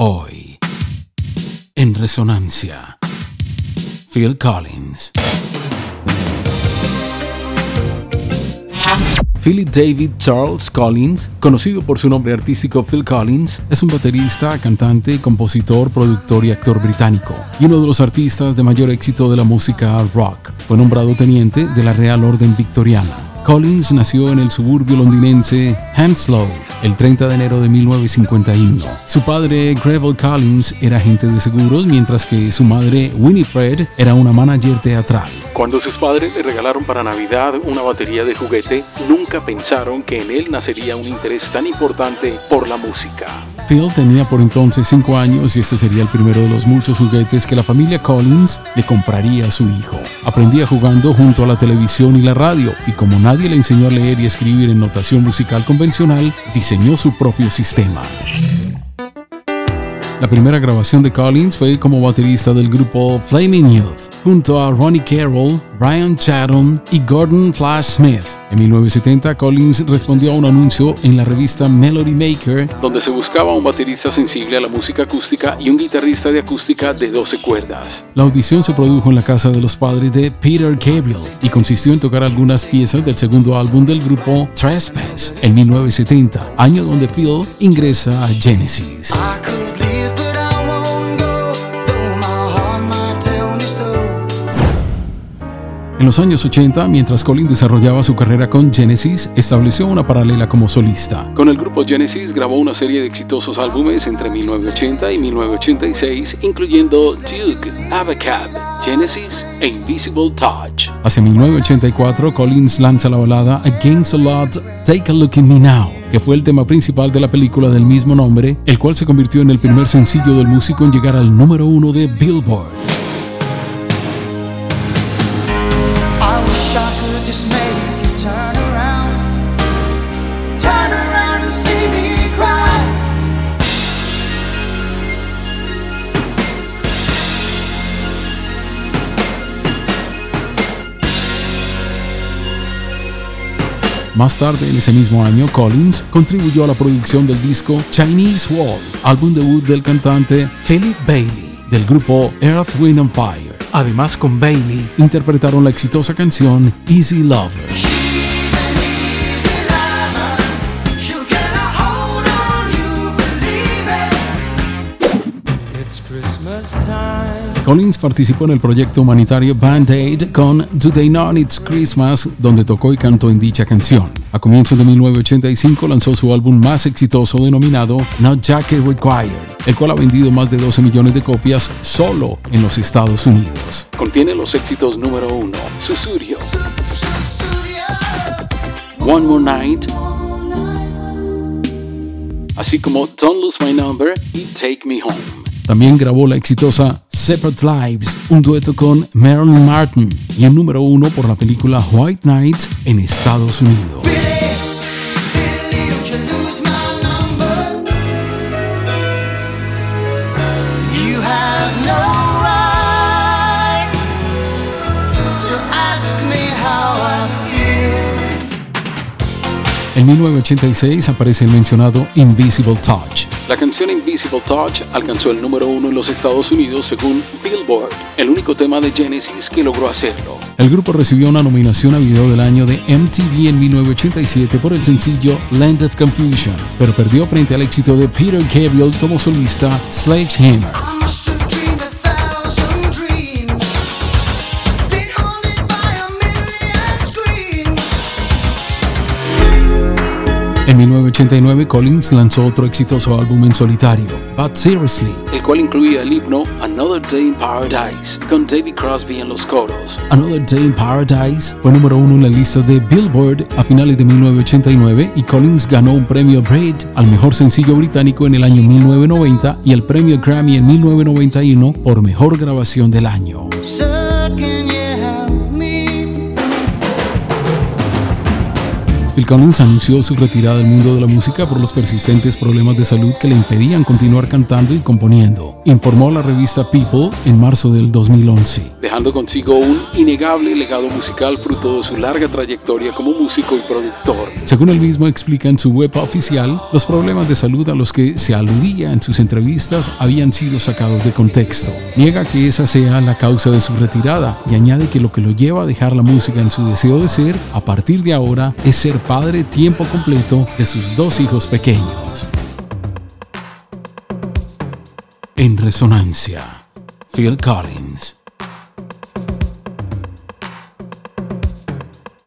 Hoy, en resonancia, Phil Collins. Philip David Charles Collins, conocido por su nombre artístico Phil Collins, es un baterista, cantante, compositor, productor y actor británico, y uno de los artistas de mayor éxito de la música rock. Fue nombrado teniente de la Real Orden Victoriana. Collins nació en el suburbio londinense Hounslow el 30 de enero de 1951. Su padre, Greville Collins, era agente de seguros, mientras que su madre, Winifred, era una manager teatral. Cuando sus padres le regalaron para Navidad una batería de juguete, nunca pensaron que en él nacería un interés tan importante por la música. Phil tenía por entonces 5 años y este sería el primero de los muchos juguetes que la familia Collins le compraría a su hijo. Aprendía jugando junto a la televisión y la radio y como nadie le enseñó a leer y escribir en notación musical convencional, diseñó su propio sistema. La primera grabación de Collins fue como baterista del grupo Flaming Youth, junto a Ronnie Carroll, Brian Chatham y Gordon Flash Smith. En 1970, Collins respondió a un anuncio en la revista Melody Maker, donde se buscaba un baterista sensible a la música acústica y un guitarrista de acústica de 12 cuerdas. La audición se produjo en la casa de los padres de Peter Gabriel y consistió en tocar algunas piezas del segundo álbum del grupo Trespass en 1970, año donde Phil ingresa a Genesis. En los años 80, mientras Colin desarrollaba su carrera con Genesis, estableció una paralela como solista. Con el grupo Genesis grabó una serie de exitosos álbumes entre 1980 y 1986, incluyendo Duke, Abacab, Genesis e Invisible Touch. Hacia 1984, Collins lanza la balada Against the Lot, Take a Look at Me Now que fue el tema principal de la película del mismo nombre, el cual se convirtió en el primer sencillo del músico en llegar al número uno de Billboard. Más tarde, en ese mismo año, Collins contribuyó a la producción del disco Chinese Wall, álbum debut del cantante Philip Bailey del grupo Earth, Wind and Fire. Además, con Bailey interpretaron la exitosa canción Easy Lover. Collins participó en el proyecto humanitario Band Aid con Do They Know It's Christmas, donde tocó y cantó en dicha canción. A comienzos de 1985 lanzó su álbum más exitoso denominado Not Jacket Required, el cual ha vendido más de 12 millones de copias solo en los Estados Unidos. Contiene los éxitos número 1, Susurio, One More Night, así como Don't Lose My Number y Take Me Home. También grabó la exitosa Separate Lives, un dueto con Marilyn Martin y el número uno por la película White Nights en Estados Unidos. En 1986 aparece el mencionado Invisible Touch. La canción Invisible Touch alcanzó el número uno en los Estados Unidos según Billboard, el único tema de Genesis que logró hacerlo. El grupo recibió una nominación a video del año de MTV en 1987 por el sencillo Land of Confusion, pero perdió frente al éxito de Peter Gabriel como solista Sledgehammer. 1989, Collins lanzó otro exitoso álbum en solitario, But Seriously, el cual incluía el himno Another Day in Paradise, con David Crosby en los coros. Another Day in Paradise fue número uno en la lista de Billboard a finales de 1989 y Collins ganó un premio Brit al mejor sencillo británico en el año 1990 y el premio Grammy en 1991 por mejor grabación del año. Phil Collins anunció su retirada del mundo de la música por los persistentes problemas de salud que le impedían continuar cantando y componiendo, informó la revista People en marzo del 2011, dejando consigo un innegable legado musical fruto de su larga trayectoria como músico y productor. Según él mismo explica en su web oficial, los problemas de salud a los que se aludía en sus entrevistas habían sido sacados de contexto. Niega que esa sea la causa de su retirada y añade que lo que lo lleva a dejar la música en su deseo de ser, a partir de ahora, es ser padre tiempo completo de sus dos hijos pequeños. En resonancia, Phil Collins.